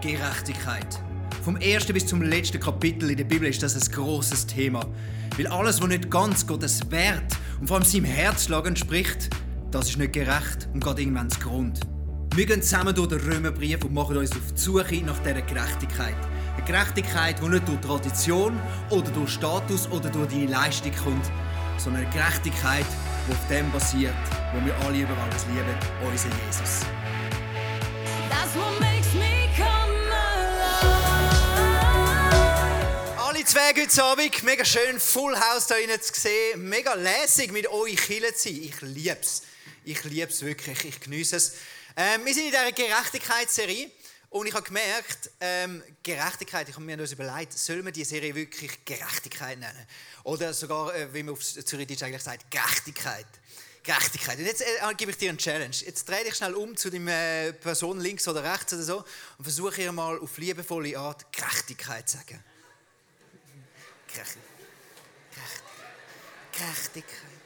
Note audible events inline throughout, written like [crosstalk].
Gerechtigkeit. Vom ersten bis zum letzten Kapitel in der Bibel ist das ein großes Thema. Weil alles, was nicht ganz Gottes Wert und vor allem seinem Herzschlag entspricht, das ist nicht gerecht und geht irgendwann zu Grund. Wir gehen zusammen durch den Römerbrief und machen uns auf die Suche nach dieser Gerechtigkeit. Eine Gerechtigkeit, die nicht durch Tradition oder durch Status oder durch deine Leistung kommt, sondern eine Gerechtigkeit, die auf dem basiert, wo wir alle über alles lieben, unser Jesus. Zwei heute Abend, mega schön, Full House da drinnen zu sehen, mega lässig mit euch Kille zu sein. Ich liebe es. Ich liebe es wirklich, ich genieße es. Ähm, wir sind in dieser Gerechtigkeitsserie und ich habe gemerkt, ähm, Gerechtigkeit, ich habe mir uns überlegt, sollen wir die Serie wirklich Gerechtigkeit nennen? Oder sogar, äh, wie man auf Zürichdeutsch eigentlich sagt, Gerechtigkeit. Gerechtigkeit. Und jetzt äh, gebe ich dir eine Challenge. Jetzt dreh dich schnell um zu der äh, Person links oder rechts oder so und versuche ihr mal auf liebevolle Art Gerechtigkeit zu sagen. Gerecht. Gerecht. Gerechtigkeit.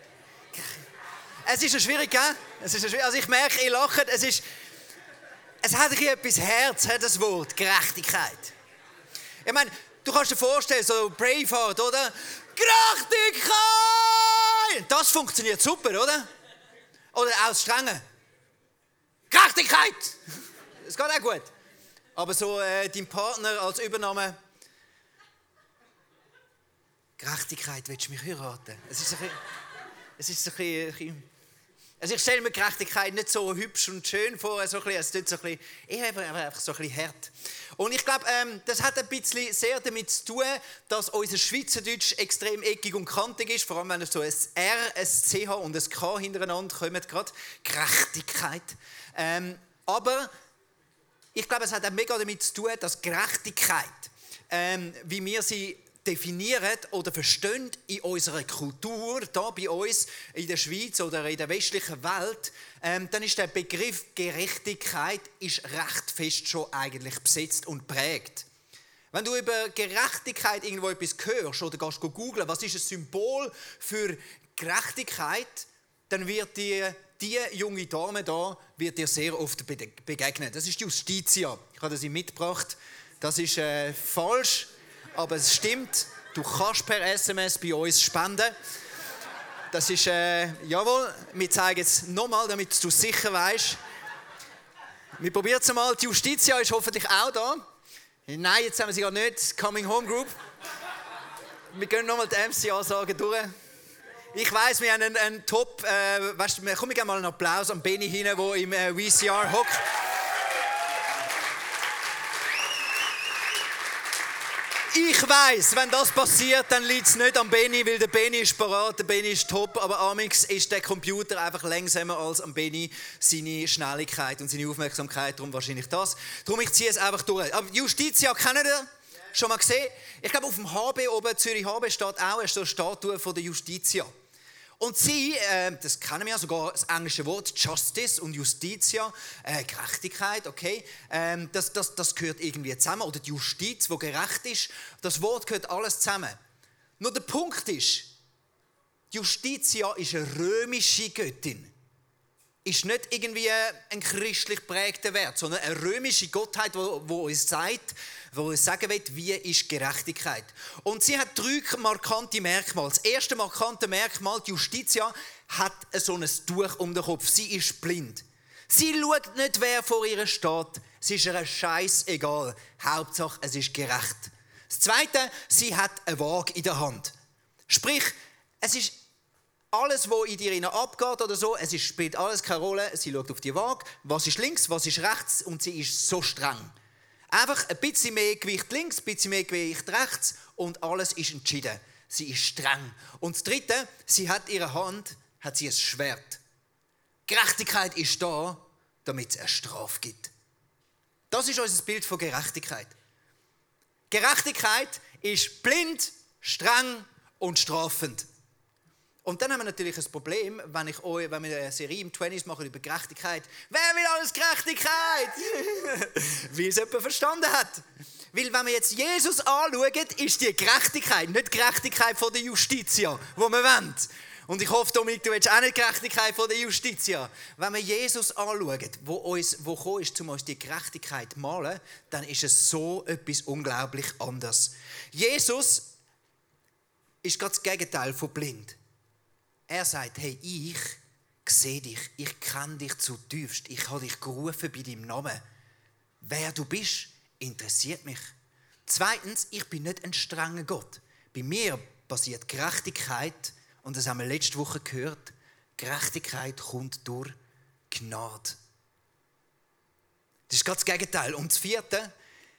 Es ist schwierig, gell? Es ist schwierig. Also ich merke, ihr lacht. Es ist, es hat bisschen etwas Herz, das Wort Gerechtigkeit. Ich meine, du kannst dir vorstellen, so Braveheart, oder? Gerechtigkeit! Das funktioniert super, oder? Oder das Strenge. Gerechtigkeit! [laughs] Das geht auch gut. Aber so äh, dein Partner als Übernahme. Gerechtigkeit, willst du mich heiraten? Es ist ein bisschen, es ist ein bisschen, also ich stelle mir Gerechtigkeit nicht so hübsch und schön vor, so ein bisschen, es tut so ein bisschen, eher einfach so ein bisschen hart. Und ich glaube, ähm, das hat ein bisschen sehr damit zu tun, dass unser Schweizerdeutsch extrem eckig und kantig ist, vor allem wenn so ein R, ein CH und ein K hintereinander kommen, gerade Gerechtigkeit. Ähm, aber ich glaube, es hat auch mega damit zu tun, dass Gerechtigkeit, ähm, wie wir sie definieren oder verstehen in unserer Kultur, da bei uns in der Schweiz oder in der westlichen Welt, ähm, dann ist der Begriff Gerechtigkeit ist recht fest schon eigentlich besetzt und prägt. Wenn du über Gerechtigkeit irgendwo etwas hörst oder gehst googeln, was ist ein Symbol für Gerechtigkeit, dann wird dir die junge Dame da wird dir sehr oft begegnen. Das ist Justitia. Ich habe sie mitgebracht. Das ist äh, falsch aber es stimmt, du kannst per SMS bei uns spenden. Das ist, äh, jawohl, wir zeigen es nochmal, damit du sicher weißt. Wir probieren es mal. Die Justitia ist hoffentlich auch da. Nein, jetzt haben wir sie gar nicht. Coming Home Group. Wir gehen nochmal die MC-Ansage durch. Ich weiß, wir haben einen, einen Top. Äh, weißt komm, ich gerne mal einen Applaus an Benny hin, der im äh, VCR hockt. Ich weiß, wenn das passiert, dann liegt es nicht am Benny, weil der Benny ist parat, der Benny ist top, aber amix ist der Computer einfach langsamer als am Benny seine Schnelligkeit und seine Aufmerksamkeit, darum wahrscheinlich das. Darum ich ziehe es einfach durch. Aber Justitia, kennt ihr? Schon mal gesehen? Ich glaube, auf dem HB oben, Zürich HB, steht auch eine Statue von der Justitia. Und sie, äh, das kennen wir sogar das englische Wort Justice und Justitia, äh, Gerechtigkeit, okay, ähm, das, das, das gehört irgendwie zusammen. Oder die Justiz, wo gerecht ist, das Wort gehört alles zusammen. Nur der Punkt ist, Justitia ist eine römische Göttin. Ist nicht irgendwie ein christlich prägter Wert, sondern eine römische Gottheit, wo, uns sagt, wo es sagen will, wie ist Gerechtigkeit. Und sie hat drei markante Merkmale. Das erste markante Merkmal, die Justitia, hat so ein Tuch um den Kopf. Sie ist blind. Sie schaut nicht, wer vor ihr steht. Es ist ihr Scheiß egal. Hauptsache, es ist gerecht. Das Zweite, sie hat eine Waage in der Hand. Sprich, es ist alles, was in dir abgeht oder so, es spielt alles keine Rolle. Sie schaut auf die Waage, was ist links, was ist rechts und sie ist so streng. Einfach ein bisschen mehr Gewicht links, ein bisschen mehr Gewicht rechts und alles ist entschieden. Sie ist streng. Und das Dritte, sie hat ihre Hand, hat sie ein Schwert. Gerechtigkeit ist da, damit es eine Strafe gibt. Das ist unser Bild von Gerechtigkeit. Gerechtigkeit ist blind, streng und strafend. Und dann haben wir natürlich ein Problem, wenn, ich euch, wenn wir eine Serie im 20s machen über Gerechtigkeit. Wer will alles Gerechtigkeit? [laughs] Wie es jemand verstanden hat. Weil wenn wir jetzt Jesus anschauen, ist die Gerechtigkeit nicht die Gerechtigkeit von der Justitia, wo wir wollen. Und ich hoffe, Dominik, du willst auch nicht die Gerechtigkeit von der Justitia. Wenn wir Jesus anschauen, wo uns, wo gekommen ist, um uns die Gerechtigkeit malen, dann ist es so etwas unglaublich anders. Jesus ist ganz das Gegenteil von blind. Er sagt, hey, ich sehe dich, ich kenne dich zutiefst, ich habe dich gerufen bei deinem Namen. Wer du bist, interessiert mich. Zweitens, ich bin nicht ein strenger Gott. Bei mir passiert Gerechtigkeit, und das haben wir letzte Woche gehört, Gerechtigkeit kommt durch Gnade. Das ist ganz das Gegenteil. Und das vierte,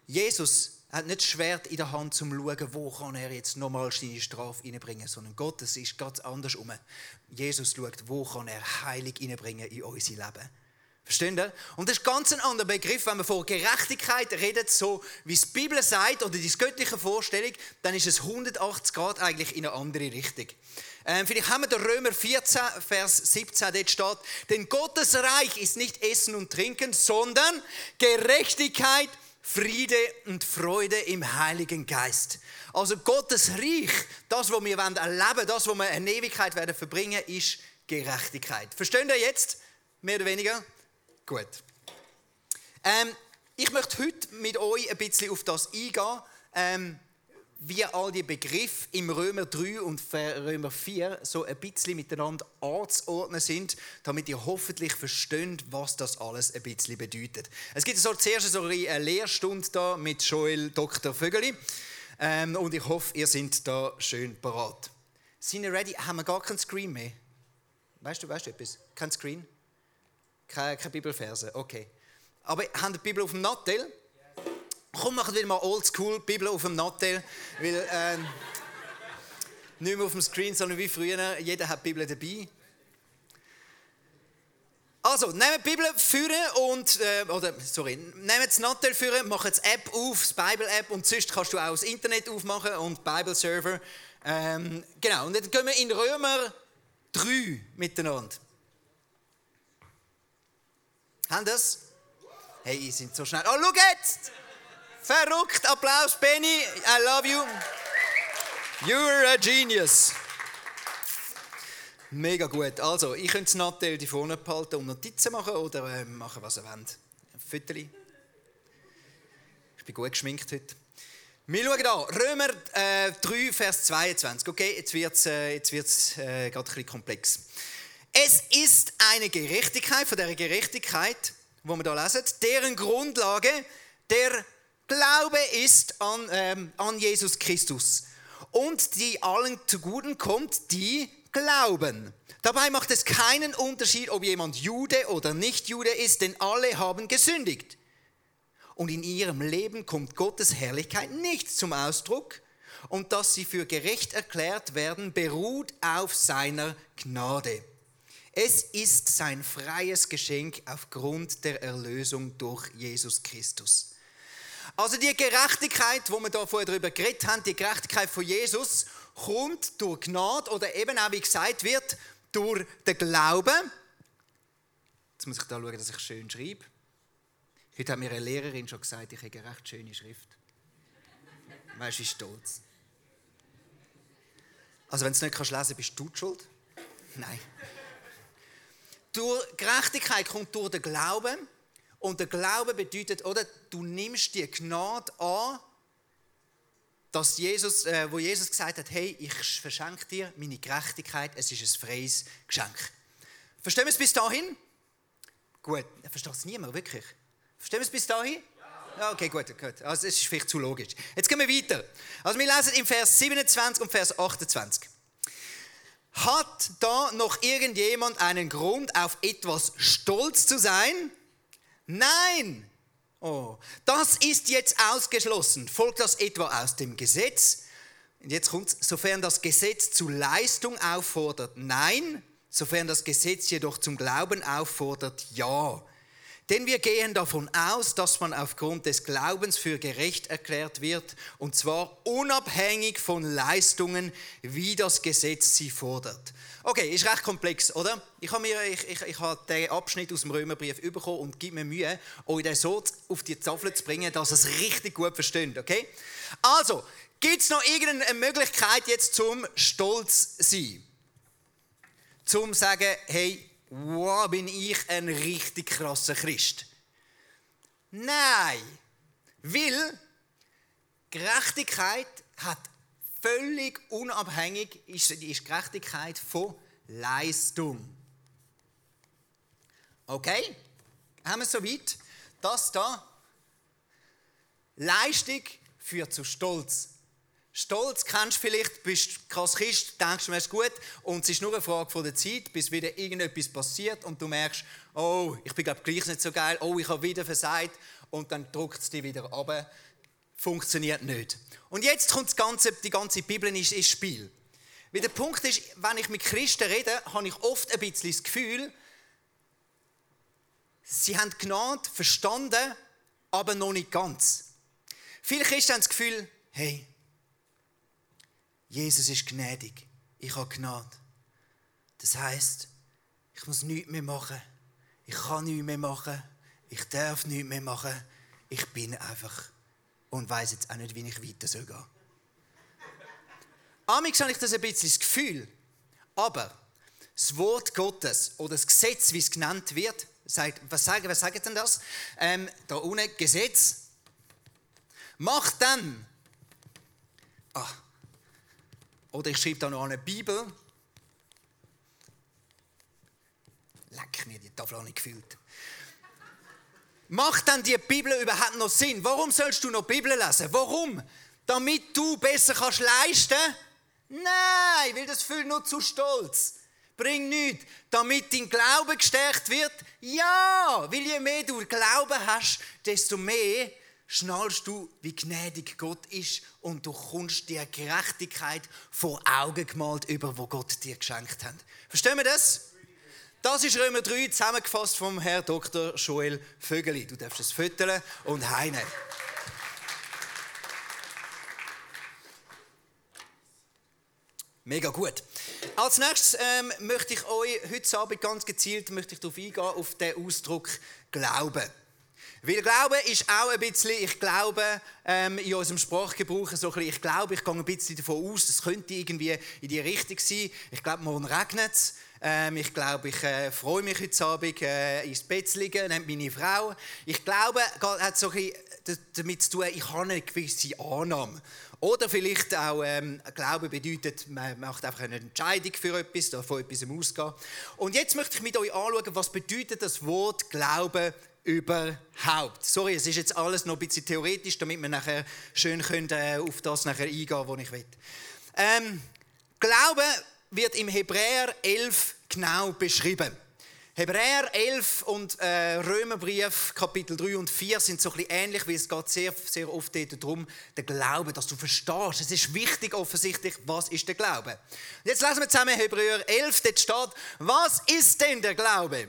Jesus hat nicht das Schwert in der Hand, um zu schauen, wo kann er jetzt nochmal seine Strafe reinbringen, sondern Gott, das ist ganz anders um. Jesus schaut, wo kann er Heilig reinbringen in unser Leben. Verstehen ihr? Und das ist ganz ein anderer Begriff. Wenn man von Gerechtigkeit redet, so wie es die Bibel sagt, oder die göttliche Vorstellung, dann ist es 180 Grad eigentlich in eine andere Richtung. Ähm, vielleicht haben wir den Römer 14, Vers 17, dort steht, denn Gottes Reich ist nicht Essen und Trinken, sondern Gerechtigkeit, Friede und Freude im Heiligen Geist. Also Gottes Reich, das, was wir erleben wollen, das, was wir in Ewigkeit werden verbringen, ist Gerechtigkeit. Verstehen ihr jetzt? Mehr oder weniger? Gut. Ähm, ich möchte heute mit euch ein bisschen auf das eingehen, ähm, wie all die Begriffe im Römer 3 und Römer 4 so ein bisschen miteinander anzuordnen sind, damit ihr hoffentlich versteht, was das alles ein bisschen bedeutet. Es gibt so zuerst so eine Lehrstunde da mit Joel Dr. Vögeli ähm, und ich hoffe, ihr seid da schön parat. Sind ihr ready? Haben wir gar keinen Screen mehr? Weißt du, weißt du etwas? Kein Screen? Keine, keine Bibelverse, okay. Aber haben die Bibel auf dem Nattel? Komm, machen wir mal oldschool, Bibel auf dem Nattel. Weil, äh, nicht mehr auf dem Screen, sondern wie früher, jeder hat die Bibel dabei. Also, nehmt die Bibel führen und, äh, oder, sorry, nehmt das Nattel führen, macht die App auf, das Bible-App und sonst kannst du auch das Internet aufmachen und Bible-Server. Ähm, genau, und dann gehen wir in Römer 3 miteinander. Haben das? Hey, ihr seid so schnell. Oh, schau jetzt! Verrückt! Applaus, Benny! I love you! You're a genius! Mega gut. Also, ich könnte das Nattel die vorne behalten und Notizen machen oder äh, machen, was ihr wollt. Fütterli. Ich bin gut geschminkt heute. Wir schauen an. Römer äh, 3, Vers 22. Okay, jetzt wird es äh, äh, gerade ein bisschen komplex. Es ist eine Gerechtigkeit, von der Gerechtigkeit, wo wir da lesen, deren Grundlage der Glaube ist an, ähm, an Jesus Christus und die allen zuguten kommt, die glauben. Dabei macht es keinen Unterschied, ob jemand Jude oder nicht Jude ist, denn alle haben gesündigt. Und in ihrem Leben kommt Gottes Herrlichkeit nicht zum Ausdruck. Und dass sie für gerecht erklärt werden, beruht auf seiner Gnade. Es ist sein freies Geschenk aufgrund der Erlösung durch Jesus Christus. Also die Gerechtigkeit, wo wir da vorher darüber geredet haben, die Gerechtigkeit von Jesus, kommt durch Gnade oder eben auch, wie gesagt wird, durch den Glauben. Jetzt muss ich da schauen, dass ich schön schreibe. Heute hat mir eine Lehrerin schon gesagt, ich habe eine recht schöne Schrift. Weißt du, wie stolz. Also wenn du es nicht lesen kannst, bist du schuld? Nein. Durch Gerechtigkeit kommt durch den Glauben. Und der Glaube bedeutet, oder du nimmst die Gnade an, dass Jesus, äh, wo Jesus gesagt hat, hey, ich verschenke dir meine Gerechtigkeit, es ist ein freies Geschenk. Verstehen wir es bis dahin? Gut, versteht es niemand, wirklich? Verstehen wir es bis dahin? Ja. Okay, gut, gut. Also es ist vielleicht zu logisch. Jetzt gehen wir weiter. Also wir lesen im Vers 27 und Vers 28. Hat da noch irgendjemand einen Grund, auf etwas stolz zu sein? Nein! Oh, das ist jetzt ausgeschlossen. Folgt das etwa aus dem Gesetz? Und jetzt kommt sofern das Gesetz zu Leistung auffordert, nein. Sofern das Gesetz jedoch zum Glauben auffordert, ja. Denn wir gehen davon aus, dass man aufgrund des Glaubens für gerecht erklärt wird, und zwar unabhängig von Leistungen, wie das Gesetz sie fordert. Okay, ist recht komplex, oder? Ich habe, mir, ich, ich, ich habe den Abschnitt aus dem Römerbrief bekommen und gebe mir Mühe, euch den so auf die Tafel zu bringen, dass ihr es richtig gut versteht, okay? Also, gibt es noch irgendeine Möglichkeit jetzt zum Stolz sein? zum zu sagen, hey, wow, bin ich ein richtig krasser Christ. Nein, weil Gerechtigkeit hat völlig unabhängig ist, ist Gerechtigkeit von Leistung. Okay? Haben wir soweit? Das da. Leistung führt zu Stolz. Stolz kennst du vielleicht, bist krass Christ, denkst du, es ist gut und es ist nur eine Frage von der Zeit, bis wieder irgendetwas passiert und du merkst, oh, ich bin glaube gleich nicht so geil, oh, ich habe wieder versagt und dann drückt es dich wieder ab. Funktioniert nicht. Und jetzt kommt ganze, die ganze Bibel ins, ins Spiel. Weil der Punkt ist, wenn ich mit Christen rede, habe ich oft ein bisschen das Gefühl, sie haben Gnade verstanden, aber noch nicht ganz. Viele Christen haben das Gefühl, hey, Jesus ist gnädig. Ich habe Gnade. Das heißt, ich muss nichts mehr machen. Ich kann nichts mehr machen. Ich darf nichts mehr machen. Ich bin einfach und weiß jetzt auch nicht, wie ich weiter soll gehen. Amix habe ich das ein bisschen das Gefühl, aber das Wort Gottes oder das Gesetz, wie es genannt wird, sagt, was sagen, was sagt denn das? Ähm, da unten Gesetz. Macht dann. Ah, oder ich schreibe da noch eine Bibel. Leck mir, die Tafel nicht gefühlt. Macht dann die Bibel überhaupt noch Sinn? Warum sollst du noch Bibel lesen? Warum? Damit du besser kannst leisten? Nein, weil das fühlt nur zu stolz. Bring nichts. Damit dein Glaube gestärkt wird? Ja, weil je mehr du Glauben hast, desto mehr schnallst du, wie gnädig Gott ist und du kommst dir Gerechtigkeit vor Augen gemalt über, wo Gott dir geschenkt hat. Verstehen wir das? Das ist Römer 3 zusammengefasst vom Herr Dr. Joel Vögeli. Du darfst es füttern und heine. Mega gut. Als nächstes ähm, möchte ich euch heute Abend ganz gezielt möchte ich darauf eingehen, auf den Ausdruck Glauben. Weil Glauben ist auch ein bisschen, ich glaube, ähm, in unserem Sprachgebrauch so ein bisschen, ich glaube, ich gehe ein bisschen davon aus, es könnte irgendwie in die Richtung sein. Ich glaube, morgen regnet es. Ähm, ich glaube, ich äh, freue mich heute Abend äh, ins Bett zu liegen, nennt meine Frau. Ich glaube, es hat so ein damit zu tun, ich habe eine gewisse Annahme. Oder vielleicht auch, ähm, Glaube bedeutet, man macht einfach eine Entscheidung für etwas, davon etwas ausgehen. Und jetzt möchte ich mit euch anschauen, was bedeutet das Wort Glaube überhaupt? Sorry, es ist jetzt alles noch ein bisschen theoretisch, damit wir nachher schön können, äh, auf das nachher eingehen was ich will. Ähm, Glaube wird im Hebräer 11 genau beschrieben. Hebräer 11 und äh, Römerbrief Kapitel 3 und 4 sind so ein bisschen ähnlich, weil es geht sehr, sehr oft darum, der Glaube, dass du verstehst. Es ist wichtig offensichtlich, was ist der Glaube. Jetzt lesen wir zusammen Hebräer 11, dort steht, was ist denn der Glaube?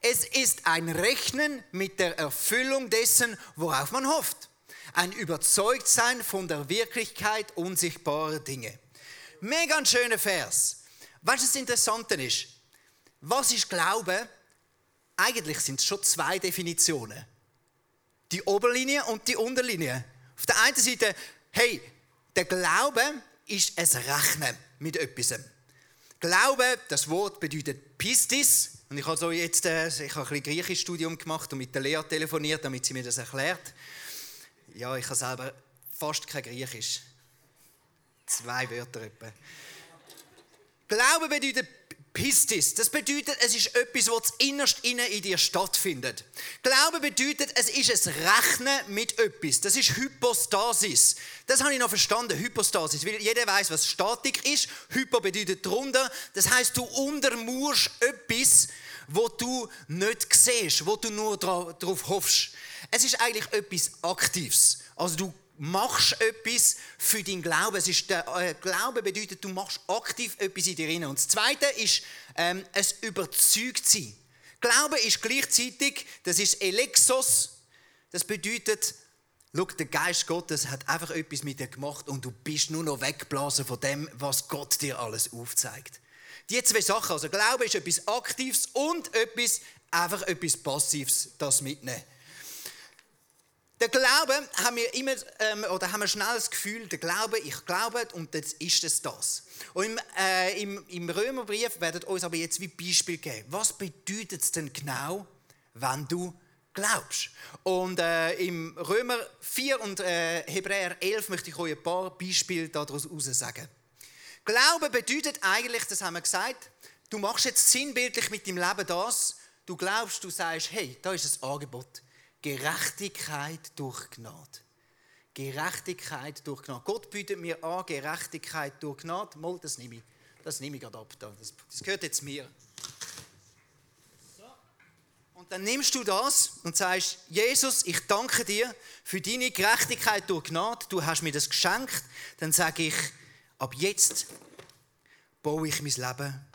Es ist ein Rechnen mit der Erfüllung dessen, worauf man hofft. Ein Überzeugtsein von der Wirklichkeit unsichtbarer Dinge. Mega ein schöner Vers. Du, das Interessante ist, was ist Glaube? Eigentlich sind es schon zwei Definitionen. Die Oberlinie und die Unterlinie. Auf der einen Seite, hey, der Glaube ist ein Rechnen mit etwas. Glaube, das Wort bedeutet Pistis, und ich habe so jetzt äh, ich habe ein bisschen Griechisch-Studium gemacht und mit der Lea telefoniert, damit sie mir das erklärt. Ja, ich habe selber fast kein Griechisch. Zwei Wörter etwa. Glaube bedeutet Pistis. Das bedeutet, es ist etwas, was innerst in dir stattfindet. Glaube bedeutet, es ist ein Rechnen mit etwas. Das ist Hypostasis. Das habe ich noch verstanden, Hypostasis. Weil jeder weiß, was Statik ist. Hypo bedeutet drunter. Das heißt, du untermurst etwas, wo du nicht siehst, wo du nur darauf hoffst. Es ist eigentlich etwas Aktives. Also du machst etwas für deinen Glauben. Es ist der, äh, Glaube bedeutet, du machst aktiv etwas in dir rein. Und das Zweite ist ähm, es überzeugt sein. Glaube ist gleichzeitig, das ist Elexos. Das bedeutet, schau, der Geist Gottes hat einfach etwas mit dir gemacht und du bist nur noch weggeblasen von dem, was Gott dir alles aufzeigt. Die zwei Sachen, also Glaube ist etwas Aktives und etwas, einfach etwas Passives, das mitnehmen. Der Glaube haben wir immer, ähm, oder haben wir schnell das Gefühl, der Glaube, ich glaube und jetzt ist es das. Und im, äh, im, im Römerbrief werden uns aber jetzt wie Beispiel geben. Was bedeutet es denn genau, wenn du glaubst? Und äh, im Römer 4 und äh, Hebräer 11 möchte ich euch ein paar Beispiele daraus sagen. Glaube bedeutet eigentlich, das haben wir gesagt, du machst jetzt sinnbildlich mit deinem Leben das, du glaubst, du sagst, hey, da ist ein Angebot Gerechtigkeit durch Gnade. Gerechtigkeit durch Gnade. Gott bietet mir an, Gerechtigkeit durch Gnade. Mal, das nehme ich, das nehme ich gerade ab. Das, das gehört jetzt mir. Und dann nimmst du das und sagst, Jesus, ich danke dir für deine Gerechtigkeit durch Gnade. Du hast mir das geschenkt. Dann sage ich, ab jetzt baue ich mein Leben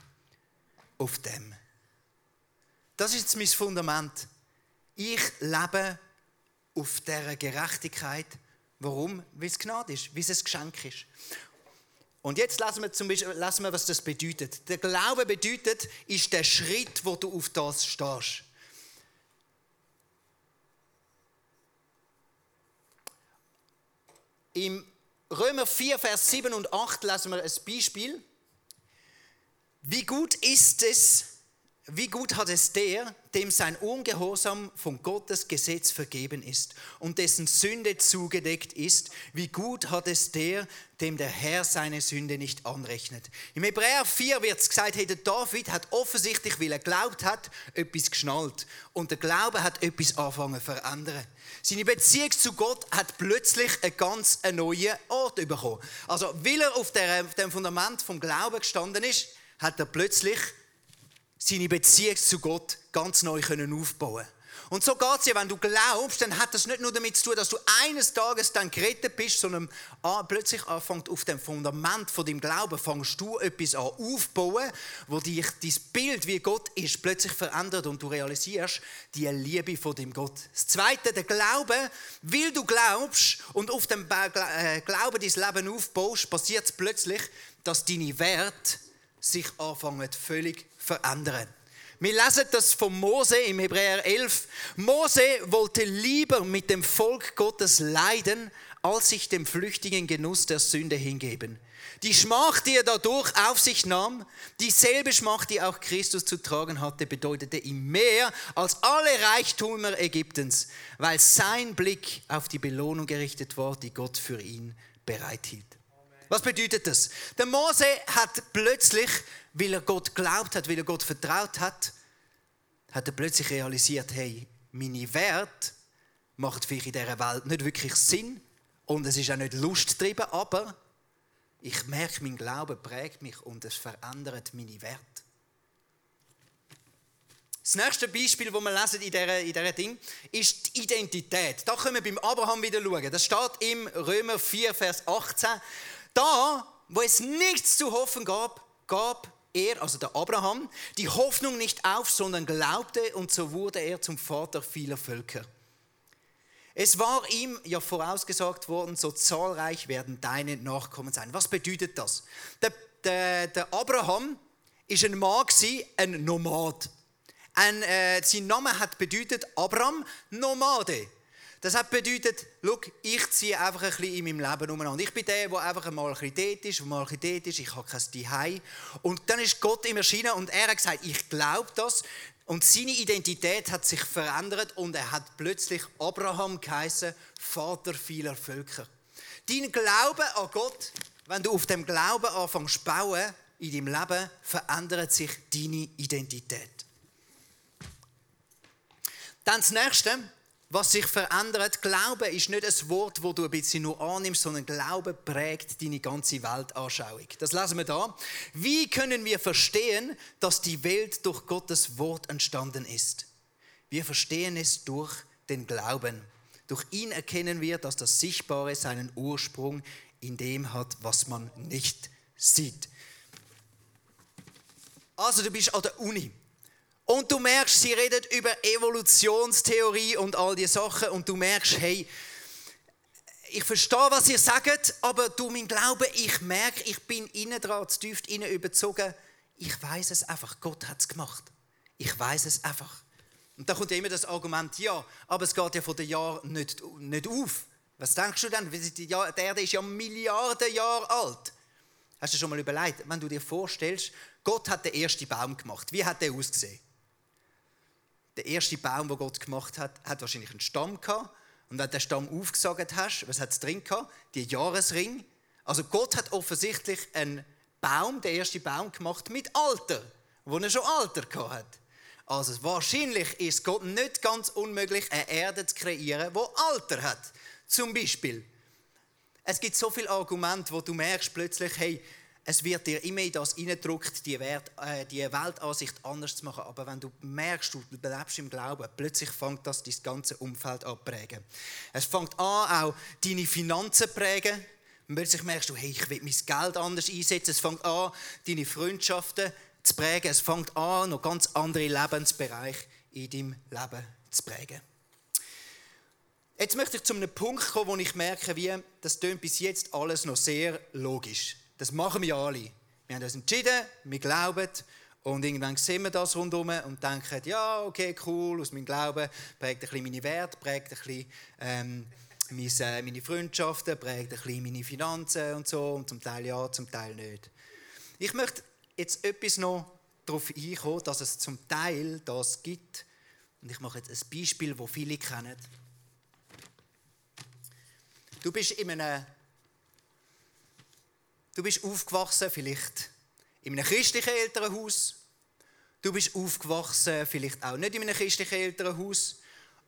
auf dem. Das ist jetzt mein Fundament. Ich lebe auf dieser Gerechtigkeit. Warum? Weil es Gnade ist, weil es ein Geschenk ist. Und jetzt lassen wir, zum Beispiel, lassen wir, was das bedeutet. Der Glaube bedeutet, ist der Schritt, wo du auf das stehst. Im Römer 4, Vers 7 und 8 lassen wir ein Beispiel. Wie gut ist es, wie gut hat es der, dem sein Ungehorsam von Gottes Gesetz vergeben ist und dessen Sünde zugedeckt ist, wie gut hat es der, dem der Herr seine Sünde nicht anrechnet. Im Hebräer 4 wird es gesagt, hey, der David hat offensichtlich, weil er glaubt hat, etwas geschnallt. Und der Glaube hat etwas angefangen zu verändern. Seine Beziehung zu Gott hat plötzlich einen ganz neuen Ort bekommen. Also, weil er auf dem Fundament vom Glauben gestanden ist, hat er plötzlich seine Beziehung zu Gott ganz neu aufbauen Und so geht es ja, wenn du glaubst, dann hat das nicht nur damit zu tun, dass du eines Tages dann gerettet bist, sondern plötzlich anfängt auf dem Fundament von dem Glauben, fängst du etwas an aufbauen, wo dich dein Bild, wie Gott ist, plötzlich verändert und du realisierst die Liebe von dem Gott. Das Zweite, der Glaube, weil du glaubst und auf dem äh, Glauben dein Leben aufbaust, passiert es plötzlich, dass deine Werte sich anfangen völlig verändern. Wir lesen das von Mose im Hebräer 11. Mose wollte lieber mit dem Volk Gottes leiden, als sich dem flüchtigen Genuss der Sünde hingeben. Die Schmach, die er dadurch auf sich nahm, dieselbe Schmach, die auch Christus zu tragen hatte, bedeutete ihm mehr als alle Reichtümer Ägyptens, weil sein Blick auf die Belohnung gerichtet war, die Gott für ihn bereithielt. Was bedeutet das? Der Mose hat plötzlich, weil er Gott glaubt hat, weil er Gott vertraut hat, hat er plötzlich realisiert, hey, meine Wert macht vielleicht in dieser Welt nicht wirklich Sinn und es ist auch nicht lusttrieben, aber ich merke, mein Glaube prägt mich und es verändert meine Werte. Das nächste Beispiel, das wir lesen in dieser, in dieser Ding, ist die Identität. Da können wir beim Abraham wieder schauen. Das steht im Römer 4, Vers 18. Da, wo es nichts zu hoffen gab, gab er, also der Abraham, die Hoffnung nicht auf, sondern glaubte und so wurde er zum Vater vieler Völker. Es war ihm ja vorausgesagt worden, so zahlreich werden deine Nachkommen sein. Was bedeutet das? Der, der, der Abraham ist ein Mann, ein Nomad. Ein, äh, sein Name hat bedeutet Abraham Nomade. Das hat bedeutet, schau, ich ziehe einfach ein bisschen in meinem Leben umeinander. Ich bin der, der einfach mal ein bisschen dort ist, mal ein bisschen dort ist, ich habe kein Zuhause. Und dann ist Gott ihm erschienen und er hat gesagt, ich glaube das. Und seine Identität hat sich verändert und er hat plötzlich Abraham geheißen, Vater vieler Völker. Dein Glaube an Gott, wenn du auf dem Glauben anfängst zu bauen, in deinem Leben, verändert sich deine Identität. Dann das Nächste, was sich verändert. Glaube ist nicht ein Wort, wo du ein bisschen nur annimmst, sondern Glaube prägt deine ganze Weltanschauung. Das lesen wir da. Wie können wir verstehen, dass die Welt durch Gottes Wort entstanden ist? Wir verstehen es durch den Glauben. Durch ihn erkennen wir, dass das Sichtbare seinen Ursprung in dem hat, was man nicht sieht. Also du bist an der Uni und du merkst, sie redet über Evolutionstheorie und all die Sachen und du merkst, hey, ich verstehe, was ihr sagt, aber du, mein Glaube, ich merke, ich bin innen dran, zu tief innen überzogen. Ich weiß es einfach, Gott hat es gemacht. Ich weiß es einfach. Und da kommt ja immer das Argument, ja, aber es geht ja von den Jahren nicht, nicht auf. Was denkst du denn? Die Erde ist ja Milliarden Jahre alt. Hast du schon mal überlegt, wenn du dir vorstellst, Gott hat den ersten Baum gemacht. Wie hat der ausgesehen? Der erste Baum, den Gott gemacht hat, hat wahrscheinlich einen Stamm gehabt. Und wenn du den Stamm aufgesagt hast, was hat es drin gehabt? Die Jahresring. Also Gott hat offensichtlich einen Baum, den ersten Baum gemacht mit Alter, wo er schon Alter gehabt hat. Also wahrscheinlich ist Gott nicht ganz unmöglich, eine Erde zu kreieren, wo Alter hat. Zum Beispiel. Es gibt so viele Argumente, wo du merkst plötzlich, hey, es wird dir immer in das hineindruckt, die, Wert, äh, die Weltansicht anders zu machen. Aber wenn du merkst, du lebst im Glauben, plötzlich fängt das dein ganze Umfeld an prägen. Es fängt an, auch deine Finanzen zu prägen. Und plötzlich merkst du, hey, ich will mein Geld anders einsetzen. Es fängt an, deine Freundschaften zu prägen. Es fängt an, noch ganz andere Lebensbereiche in deinem Leben zu prägen. Jetzt möchte ich zu einem Punkt kommen, wo ich merke, wie das tönt bis jetzt alles noch sehr logisch. Das machen wir alle. Wir haben uns entschieden, wir glauben und irgendwann sehen wir das rundherum und denken, ja, okay, cool, aus meinem Glauben prägt ein bisschen meine Werte, prägt ein bisschen ähm, meine, meine Freundschaften, prägt ein bisschen meine Finanzen und so und zum Teil ja, zum Teil nicht. Ich möchte jetzt etwas noch darauf einkommen, dass es zum Teil das gibt und ich mache jetzt ein Beispiel, das viele kennen. Du bist in einem Du bist aufgewachsen, vielleicht in einem christlichen Elternhaus. Du bist aufgewachsen, vielleicht auch nicht in einem christlichen Elternhaus.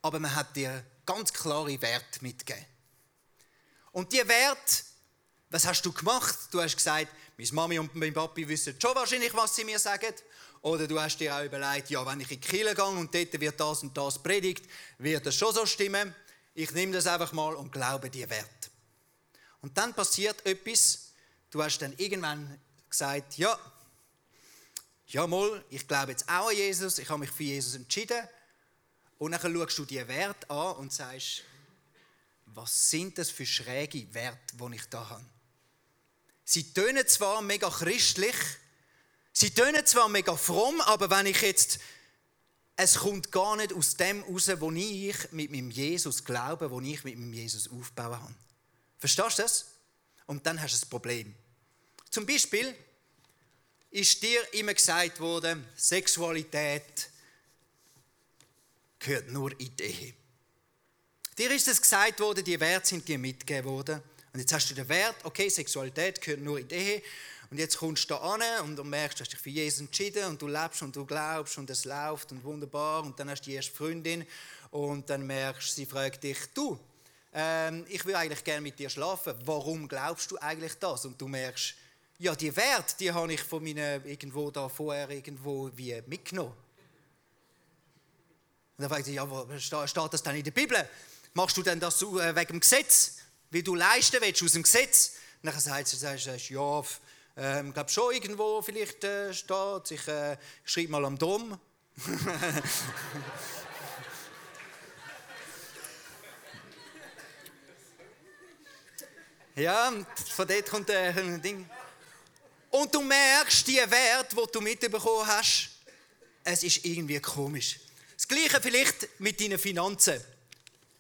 Aber man hat dir ganz klare Werte mitgegeben. Und diese Werte, was hast du gemacht? Du hast gesagt, meine Mami und mein Papi wissen schon wahrscheinlich, was sie mir sagen. Oder du hast dir auch überlegt, ja, wenn ich in die Kirche gehe und dort wird das und das predigt, wird das schon so stimmen. Ich nehme das einfach mal und glaube die Werte. Und dann passiert etwas, Du hast dann irgendwann gesagt, ja, ja mal, ich glaube jetzt auch an Jesus, ich habe mich für Jesus entschieden. Und dann schaust du die Werte an und sagst, was sind das für schräge Werte, die ich da habe? Sie tönen zwar mega christlich, sie tönen zwar mega fromm, aber wenn ich jetzt, es kommt gar nicht aus dem raus, wo ich mit meinem Jesus glaube, wo ich mit meinem Jesus aufbauen habe. Verstehst du das? Und dann hast du ein Problem. Zum Beispiel ist dir immer gesagt worden, Sexualität gehört nur in die Ehe. Dir ist es gesagt worden, die Werte sind dir mitgegeben worden. Und jetzt hast du den Wert, okay, Sexualität gehört nur in die Ehe. Und jetzt kommst du da an und du merkst, du hast dich für Jesus entschieden und du lebst und du glaubst und es läuft und wunderbar. Und dann hast du die erste Freundin und dann merkst sie fragt dich, du, ähm, ich will eigentlich gerne mit dir schlafen. Warum glaubst du eigentlich das? Und du merkst, ja, die Werte, die habe ich von meinen irgendwo da vorher irgendwo wie mitgenommen. Und dann fragt ich, ja, wo steht das dann in der Bibel? Machst du denn das äh, wegen dem Gesetz? Wie du leisten willst aus dem Gesetz? Und dann sagt sie, sagst, ja, ich ähm, glaube schon irgendwo vielleicht äh, steht, ich äh, schreibe mal am Dom. [laughs] ja, von dort kommt äh, ein Ding. Und du merkst, die Wert, die du mitbekommen hast, es ist irgendwie komisch. Das Gleiche vielleicht mit deinen Finanzen.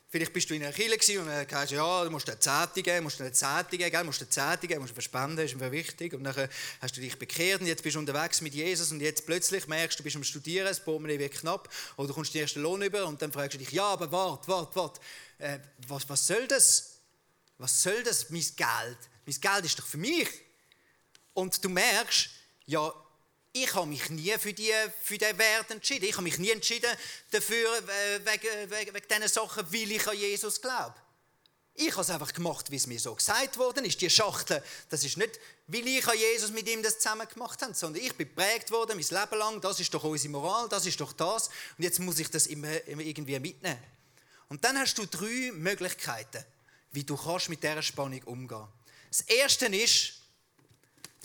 Vielleicht bist du in einer Kirche und dann hast ja, du musst eine Zeitung geben, musst eine Zeitung geben, musst eine Zeitung geben, musst verspenden, ist mir wichtig. Und dann hast du dich bekehrt und jetzt bist du unterwegs mit Jesus und jetzt plötzlich merkst du, du bist am Studieren, das Portemonnaie wird knapp oder du kommst den ersten Lohn über und dann fragst du dich, ja, aber warte, warte, warte, äh, was, was soll das? Was soll das, mein Geld? Mein Geld ist doch für mich. Und du merkst, ja, ich habe mich nie für, die, für den Wert entschieden. Ich habe mich nie entschieden dafür, äh, wegen, wegen, wegen diesen Sachen, weil ich an Jesus glaube. Ich habe es einfach gemacht, wie es mir so gesagt worden ist. Die Schachtel, das ist nicht, weil ich an Jesus mit ihm das zusammen gemacht habe, sondern ich bin geprägt worden, mein Leben lang. Das ist doch unsere Moral, das ist doch das. Und jetzt muss ich das immer, immer irgendwie mitnehmen. Und dann hast du drei Möglichkeiten, wie du kannst mit dieser Spannung umgehen. Das erste ist,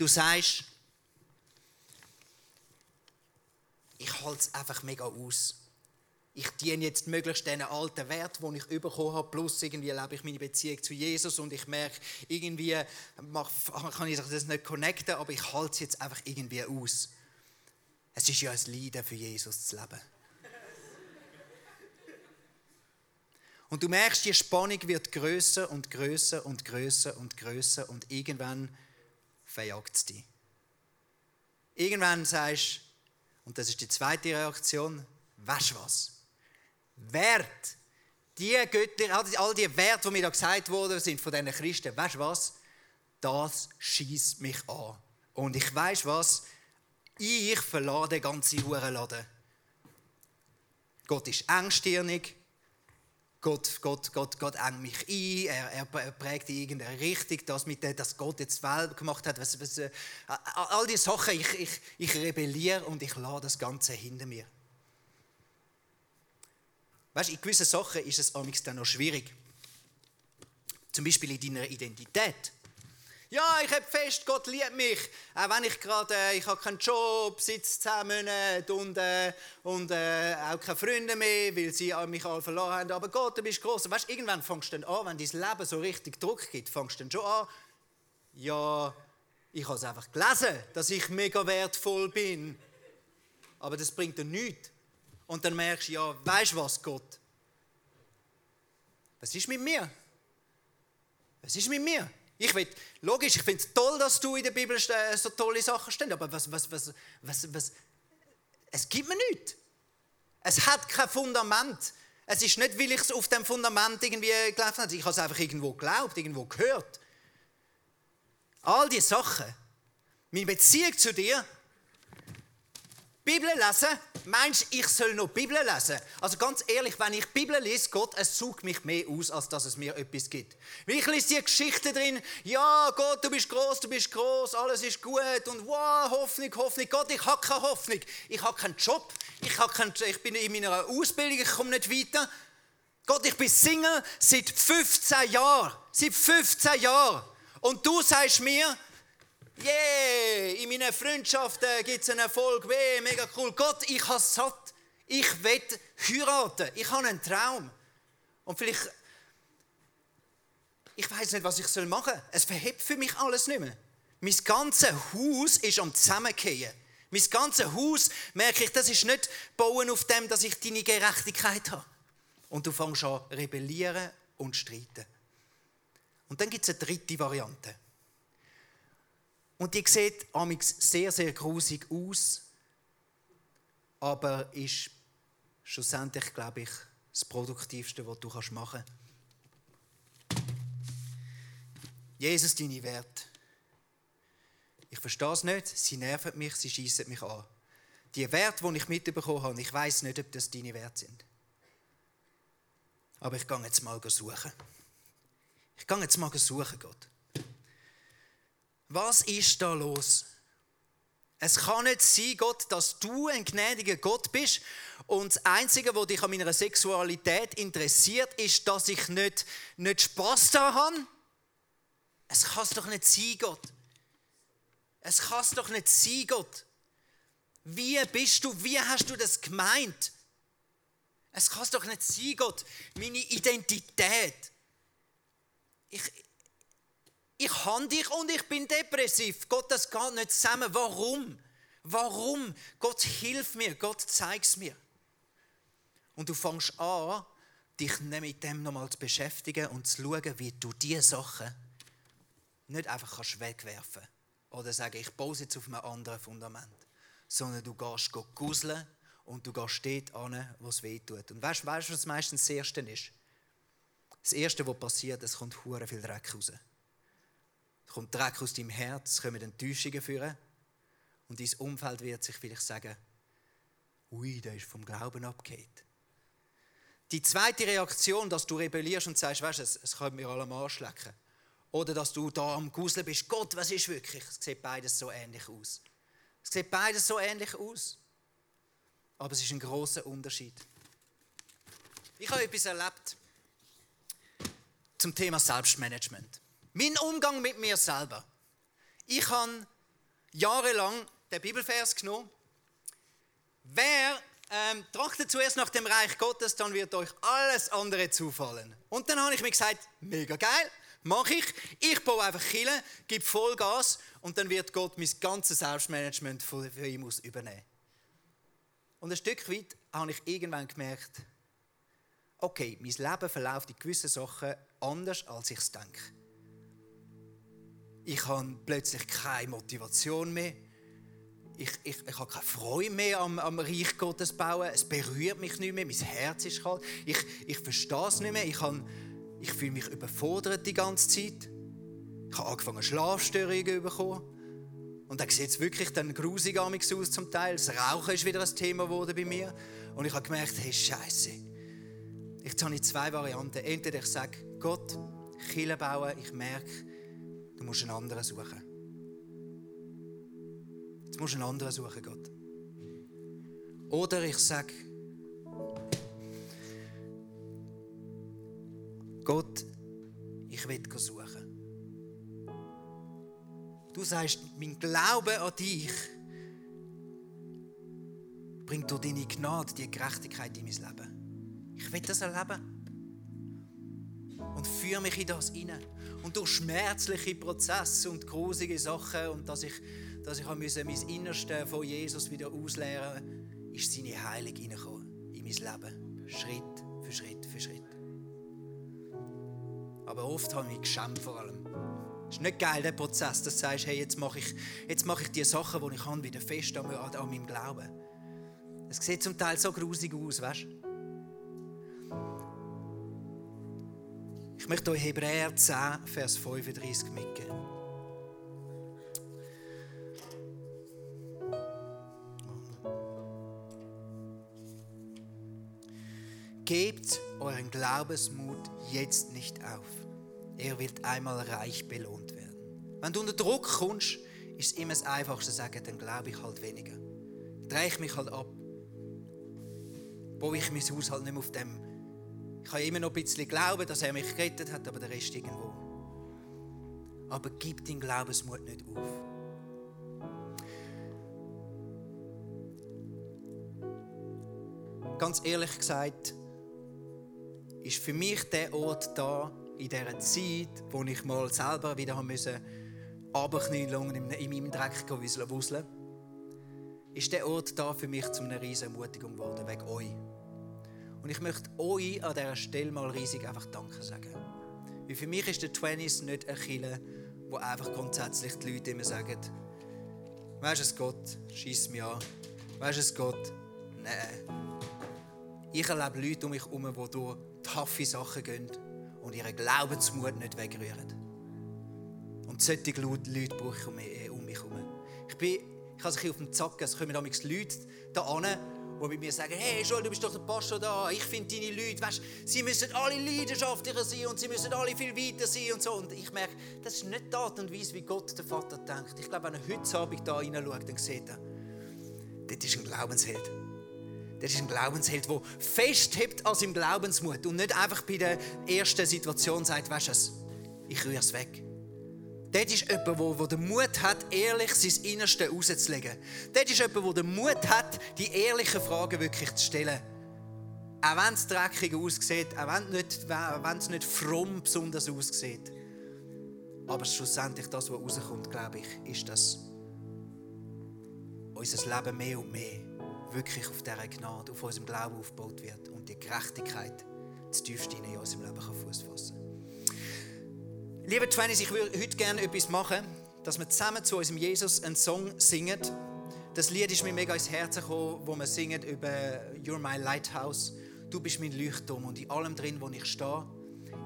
Du sagst, ich halte es einfach mega aus. Ich diene jetzt möglichst diesen alten Wert, den ich bekommen habe, plus irgendwie lebe ich meine Beziehung zu Jesus und ich merke, irgendwie kann ich das nicht connecten, aber ich halte es jetzt einfach irgendwie aus. Es ist ja ein Leiden für Jesus zu leben. Und du merkst, die Spannung wird größer und größer und größer und größer und irgendwann verjagt es dich. Irgendwann sagst und das ist die zweite Reaktion, weißt du was? Wert, die Götter, all die Werte, die mir da gesagt worden sind von diesen Christen, weißt du was? Das schießt mich an. Und ich weiß was? Ich verlade den ganzen Hurenladen. Gott ist engstirnig, Gott, Gott, Gott, Gott engt mich ein, er, er, prägt in irgendeine Richtung, das mit dem, dass Gott jetzt Welt gemacht hat, was, was, äh, all diese Sachen, ich, ich, ich rebelliere und ich lasse das Ganze hinter mir. Weißt du, in gewissen Sachen ist es dann noch schwierig. Zum Beispiel in deiner Identität. Ja, ich habe fest, Gott liebt mich. Auch wenn ich gerade, äh, ich habe keinen Job, sitze zehn Monate und, äh, und äh, auch keine Freunde mehr, weil sie mich alle verloren haben. Aber Gott, du bist groß. Weißt, irgendwann fängst du dann an, wenn dein Leben so richtig Druck gibt, fängst du dann schon an, ja, ich habe es einfach gelesen, dass ich mega wertvoll bin. Aber das bringt dir nichts. Und dann merkst du, ja, weißt du was, Gott? Was ist mit mir? Was ist mit mir? Ich will, logisch, ich finde es toll, dass du in der Bibel so tolle Sachen stehst, aber was, was, was, was, was, es gibt mir nichts. Es hat kein Fundament. Es ist nicht, weil ich es auf dem Fundament irgendwie gelaufen habe. Ich habe es einfach irgendwo geglaubt, irgendwo gehört. All diese Sachen, meine Beziehung zu dir, Bibel lesen, meinst du, ich soll noch Bibel lesen? Also ganz ehrlich, wenn ich Bibel lese, Gott, es sucht mich mehr aus, als dass es mir etwas gibt. Weil ich lese die Geschichte drin, ja, Gott, du bist groß, du bist groß, alles ist gut und wow, Hoffnung, Hoffnung. Gott, ich habe keine Hoffnung. Ich habe keinen Job, ich, habe keinen, ich bin in meiner Ausbildung, ich komme nicht weiter. Gott, ich bin Single seit 15 Jahren. Seit 15 Jahren. Und du sagst mir, Yeah, in meinen Freundschaften gibt es einen Erfolg. Weh, mega cool. Gott, ich habe satt. Ich will heiraten. Ich habe einen Traum. Und vielleicht, ich weiß nicht, was ich machen soll. Es verhebt für mich alles nicht mehr. Mein ganzes Haus ist am Zusammengehen. Mein ganzes Haus merke ich, das ist nicht bauen auf dem, dass ich deine Gerechtigkeit habe. Und du fängst an rebellieren und streiten. Und dann gibt es eine dritte Variante. Und die sieht amix sehr, sehr grusig aus, aber ist schlussendlich, glaube ich, das Produktivste, was du machen kannst. Jesus, deine Werte. Ich verstehe es nicht, sie nerven mich, sie schießen mich an. Die Werte, die ich mitbekommen habe, ich weiß nicht, ob das deine Werte sind. Aber ich gehe jetzt mal suchen. Ich gehe jetzt mal suchen, Gott. Was ist da los? Es kann nicht sein, Gott, dass du ein gnädiger Gott bist und das Einzige, was dich an meiner Sexualität interessiert, ist, dass ich nicht, nicht Spaß daran habe. Es kann es doch nicht sein, Gott. Es kann es doch nicht sein, Gott. Wie bist du, wie hast du das gemeint? Es kann es doch nicht sein, Gott. Meine Identität. Ich, ich habe dich und ich bin depressiv. Gott, das geht nicht zusammen. Warum? Warum? Gott, hilf mir. Gott, zeig es mir. Und du fängst an, dich mit dem nochmal zu beschäftigen und zu schauen, wie du diese Sachen nicht einfach kannst wegwerfen oder sagen, ich baue jetzt auf einem anderen Fundament, sondern du gehst guseln und du gehst dort an, was weh tut. Und weißt du, was meistens das Erste ist? Das Erste, was passiert, es kommt hure viel Dreck raus. Kommt Dreck aus deinem Herz, kommen Enttäuschungen führen. Und dein Umfeld wird sich vielleicht sagen, ui, der ist vom Glauben abgeht. Die zweite Reaktion, dass du rebellierst und sagst, weißt du, es, es könnte mir alle am Arsch lecken. Oder dass du da am Guseln bist, Gott, was ist wirklich? Es sieht beides so ähnlich aus. Es sieht beides so ähnlich aus. Aber es ist ein großer Unterschied. Ich habe etwas erlebt zum Thema Selbstmanagement. Mein Umgang mit mir selber. Ich habe jahrelang den Bibelvers genommen. Wer ähm, trachtet zuerst nach dem Reich Gottes, dann wird euch alles andere zufallen. Und dann habe ich mir gesagt, mega geil, mache ich. Ich baue einfach Kille, gebe Vollgas und dann wird Gott mein ganzes Selbstmanagement für ihn übernehmen. Und ein Stück weit habe ich irgendwann gemerkt, okay, mein Leben verläuft in gewissen Sachen anders, als ich es denke. Ich habe plötzlich keine Motivation mehr. Ich, ich, ich habe keine Freude mehr am, am Reich Gottes bauen. Es berührt mich nicht mehr. Mein Herz ist kalt. Ich, ich verstehe es nicht mehr. Ich, habe, ich fühle mich überfordert die ganze Zeit. Ich habe angefangen, Schlafstörungen zu bekommen. Und dann sieht es wirklich dann grusig aus zum Teil. Das Rauchen ist wieder ein Thema geworden bei mir. Und ich habe gemerkt, hey, Scheiße. Jetzt habe ich zwei Varianten. Entweder ich sage, Gott, Kille bauen, ich merke, du musst einen anderen suchen. Jetzt musst du einen anderen suchen, Gott. Oder ich sage, Gott, ich will suchen. Du sagst, mein Glaube an dich bringt durch deine Gnade die Gerechtigkeit in mein Leben. Ich will das erleben. Und führe mich in das hinein. Und durch schmerzliche Prozesse und grusige Sachen und dass ich, dass ich mein Innerste von Jesus wieder ausleeren ist seine Heilung in mein Leben. Schritt für Schritt für Schritt. Aber oft habe ich mich geschämt vor allem. Es ist nicht geil, der Prozess, dass du sagst, hey, jetzt mache ich, jetzt mache ich die Sachen, die ich kann, wieder fest an, an meinem Glauben. Es sieht zum Teil so grusig aus, weißt du? Ich möchte euch Hebräer 10, Vers 35 mitgeben. Gebt euren Glaubensmut jetzt nicht auf. Er wird einmal reich belohnt werden. Wenn du unter Druck kommst, ist es immer das Einfachste zu sagen, dann glaube ich halt weniger. Drehe ich mich halt ab. Baue ich mein Haus halt nicht mehr auf dem. Ich kann immer noch ein bisschen glauben, dass er mich gerettet hat, aber der Rest irgendwo. Aber gib deinen Glaubensmut nicht auf. Ganz ehrlich gesagt, ist für mich der Ort da, in dieser Zeit, wo ich mal selber wieder müssen, runterknien und in meinem Dreck wuseln ist der Ort da für mich zu einer riesen Ermutigung geworden, wegen euch. Und ich möchte euch an dieser Stelle mal riesig einfach Danke sagen. Weil für mich ist der Twenties nicht ein Killer, wo einfach grundsätzlich die Leute immer sagen, weißt du es Gott, schieß mich an. Weißt du es Gott, nein. Ich erlebe Leute um mich herum, die durch taffe Sachen gehen und ihren Glaubensmut nicht wegrühren. Und solche Leute brauche ich um mich herum. Ich, bin, ich habe sich auf dem Zacken, es kommen damals Leute da hin, die mit mir sagen, hey Joel, du bist doch der Pastor da, ich finde deine Leute, weißt, sie müssen alle leidenschaftlicher sein und sie müssen alle viel weiter sein und so. Und ich merke, das ist nicht die Art und Weise, wie Gott der Vater denkt. Ich glaube, wenn er heute Abend da hineinschaut, dann sieht er, das ist ein Glaubensheld. Das ist ein Glaubensheld, der festhebt an seinem Glaubensmut und nicht einfach bei der ersten Situation sagt, weißt du ich rühre es weg. Das ist jemand, der den Mut hat, ehrlich sein Innerste rauszulegen. Das ist jemand, der den Mut hat, die ehrlichen Fragen wirklich zu stellen. Auch wenn es dreckig aussieht, auch wenn es nicht, fromm besonders aussieht. Aber schlussendlich das, was rauskommt, glaube ich, ist, dass unser Leben mehr und mehr wirklich auf dieser Gnade, auf unserem Glauben aufgebaut wird und die Gerechtigkeit das tiefste in unserem Leben Fuß fassen kann. Liebe Twenties, ich würde heute gerne etwas machen, dass wir zusammen zu unserem Jesus einen Song singen. Das Lied ist mir mega ins Herz gekommen, wo wir singen über You're my lighthouse. Du bist mein Leuchtturm und in allem drin, wo ich stehe,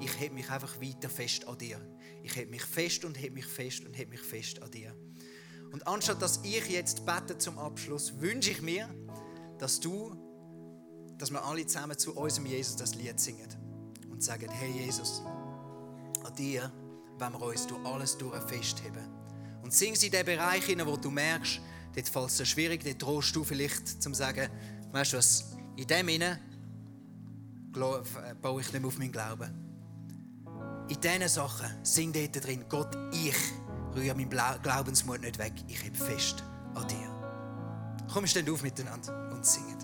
ich heb mich einfach weiter fest an dir. Ich heb mich fest und heb mich fest und heb mich fest an dir. Und anstatt dass ich jetzt bete zum Abschluss, wünsche ich mir, dass du, dass wir alle zusammen zu unserem Jesus das Lied singen und sagen, hey Jesus, an dir wenn wir uns durch alles durch festheben. Und sing sie in den Bereich hinein, wo du merkst, dort fällt es dir schwierig, dort drohst du vielleicht zum sagen, weißt du was, in dem hinein baue ich nicht mehr auf meinen Glauben. In diesen Sachen sing dort drin, Gott, ich rühre meinen Glaubensmut nicht weg, ich heb fest an dir. Komm, stehen auf miteinander und singen.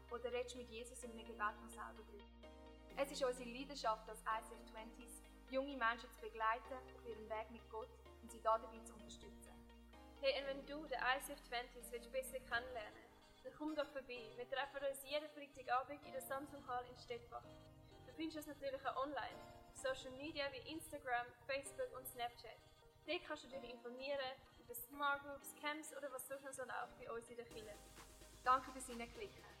oder redest mit Jesus in einem Gebet noch selber drüber. Es ist unsere Leidenschaft als ICF 20s, junge Menschen zu begleiten auf ihrem Weg mit Gott und sie dabei zu unterstützen. Hey, und wenn du den ICF 20s willst besser kennenlernen dann komm doch vorbei. Wir treffen uns jeden Freitagabend in der Samsung Hall in Stettbach. Du findest uns natürlich auch online, auf Social Media wie Instagram, Facebook und Snapchat. Dort kannst du dich informieren über Smart Groups, Camps oder was sonst noch so läuft bei uns in der Kirche. Danke fürs Hineinklicken.